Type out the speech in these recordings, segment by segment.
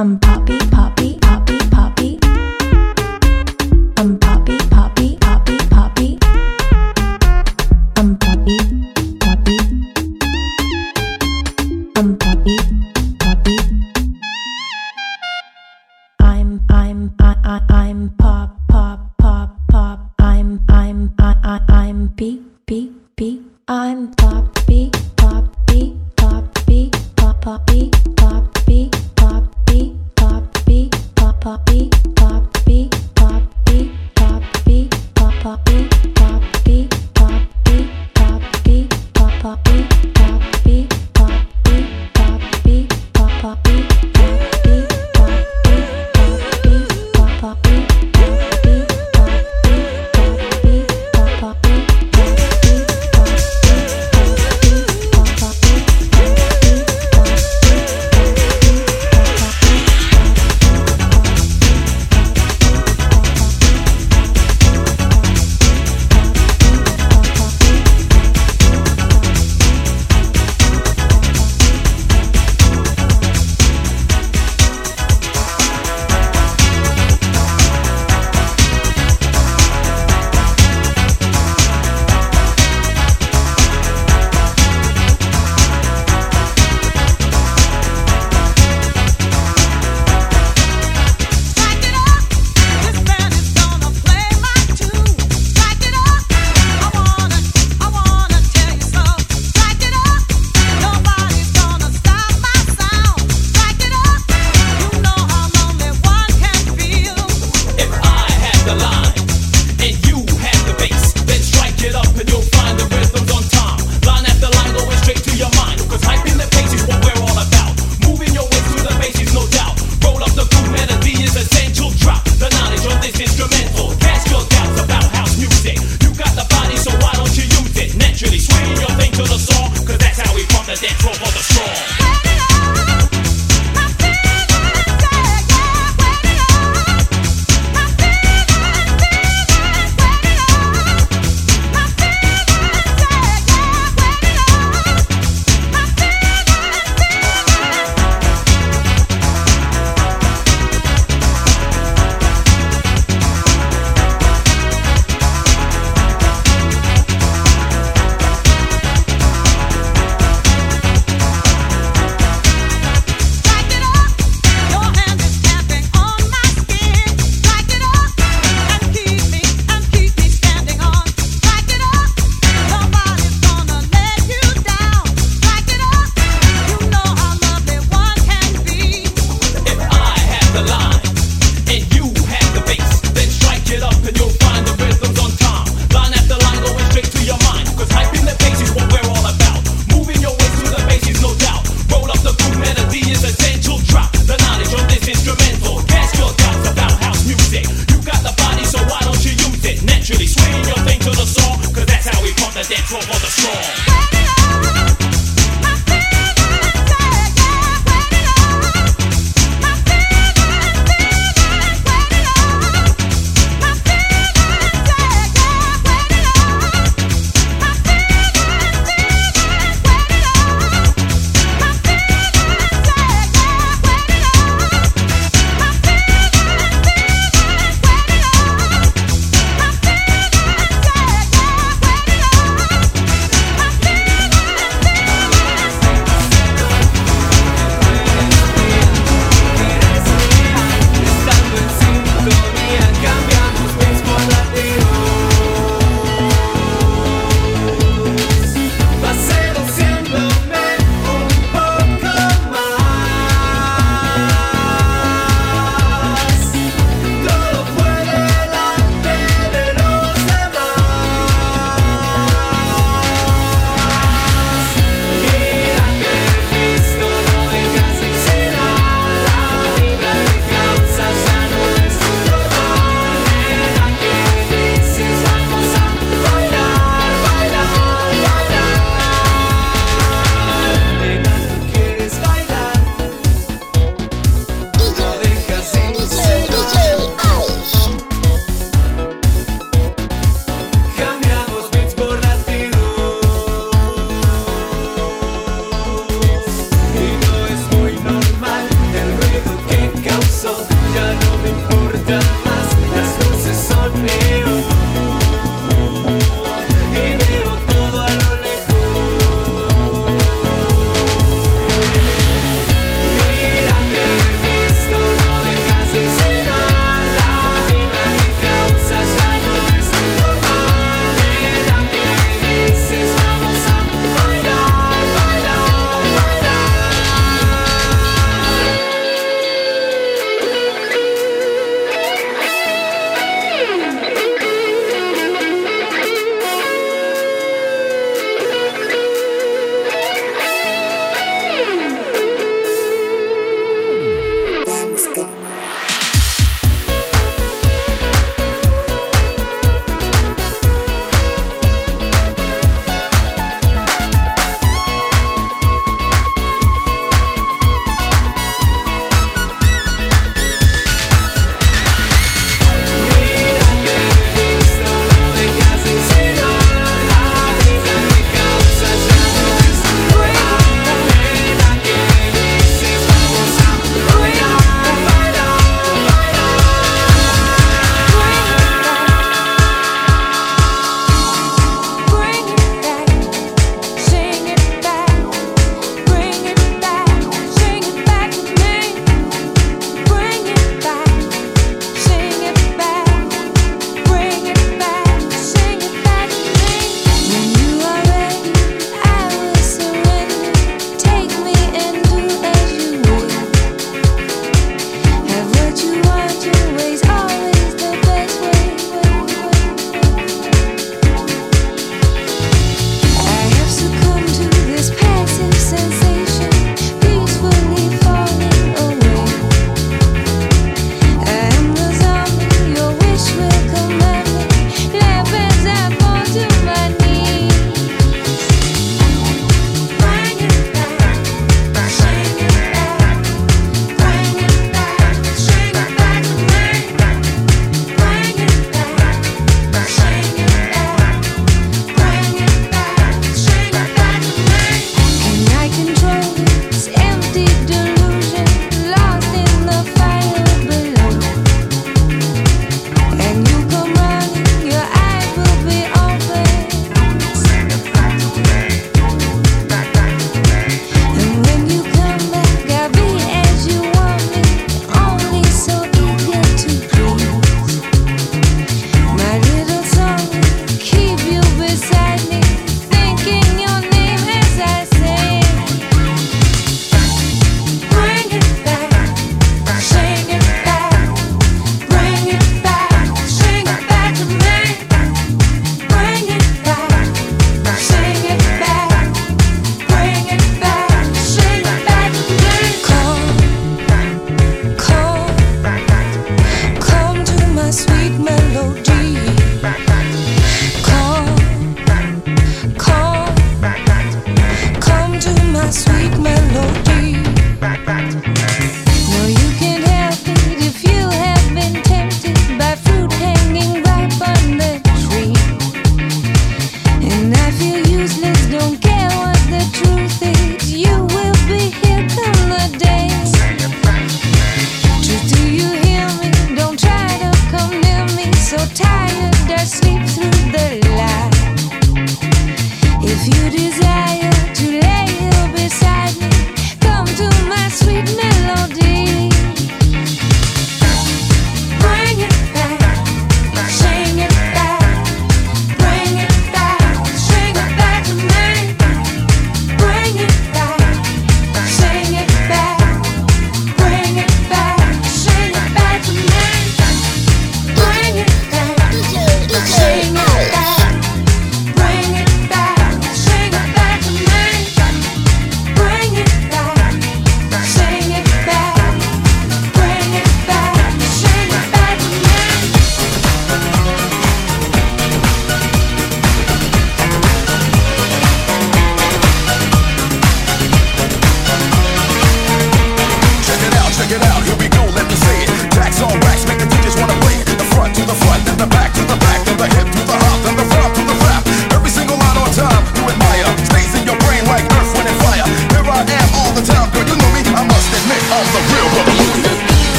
I'm Poppy, Poppy, Poppy, Poppy.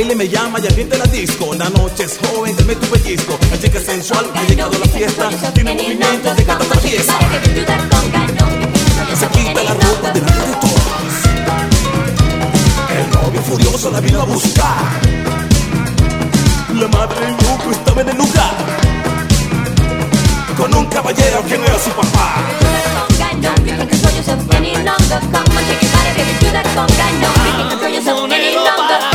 baile me llama y ardiente la disco. La noche es joven, dame tu pellizco. La chica sensual, ha llegado a la fiesta. Tiene movimiento de cada pieza. Se quita la ropa delante de todos. El novio furioso la vino a buscar. La madre del grupo estaba en el lugar. Con un caballero que no era su papá. Control yourself any longer, conga.